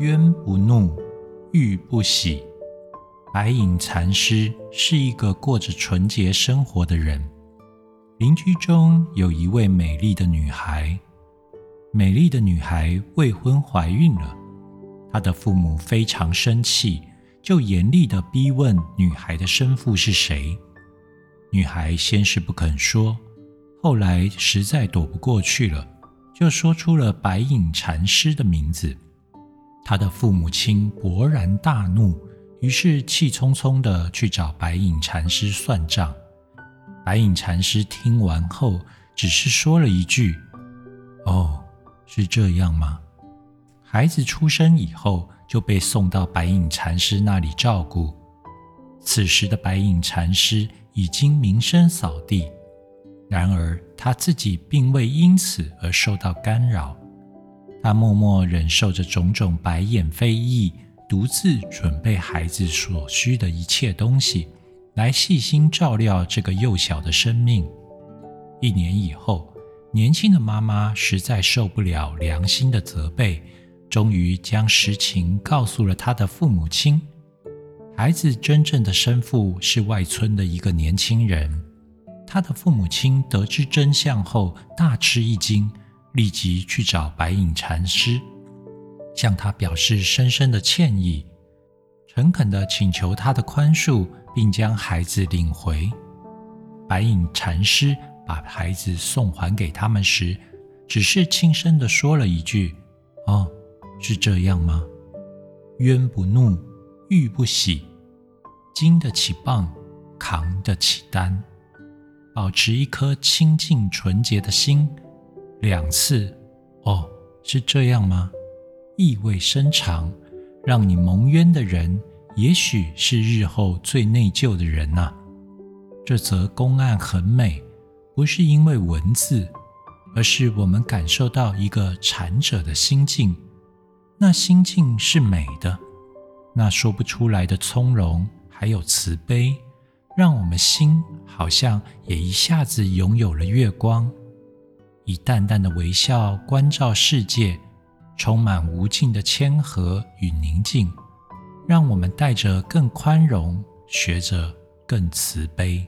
冤不怒，欲不喜。白隐禅师是一个过着纯洁生活的人。邻居中有一位美丽的女孩，美丽的女孩未婚怀孕了，她的父母非常生气，就严厉的逼问女孩的生父是谁。女孩先是不肯说，后来实在躲不过去了，就说出了白隐禅师的名字。他的父母亲勃然大怒，于是气冲冲地去找白隐禅师算账。白隐禅师听完后，只是说了一句：“哦，是这样吗？”孩子出生以后，就被送到白隐禅师那里照顾。此时的白隐禅师已经名声扫地，然而他自己并未因此而受到干扰。他默默忍受着种种白眼非议，独自准备孩子所需的一切东西。来细心照料这个幼小的生命。一年以后，年轻的妈妈实在受不了良心的责备，终于将实情告诉了他的父母亲。孩子真正的生父是外村的一个年轻人。他的父母亲得知真相后大吃一惊，立即去找白隐禅师，向他表示深深的歉意，诚恳地请求他的宽恕。并将孩子领回。白隐禅师把孩子送还给他们时，只是轻声地说了一句：“哦，是这样吗？冤不怒，欲不喜，经得起棒，扛得起担。保持一颗清净纯洁的心。”两次，“哦，是这样吗？”意味深长，让你蒙冤的人。也许是日后最内疚的人呐。这则公案很美，不是因为文字，而是我们感受到一个禅者的心境。那心境是美的，那说不出来的从容，还有慈悲，让我们心好像也一下子拥有了月光，以淡淡的微笑关照世界，充满无尽的谦和与宁静。让我们带着更宽容，学着更慈悲。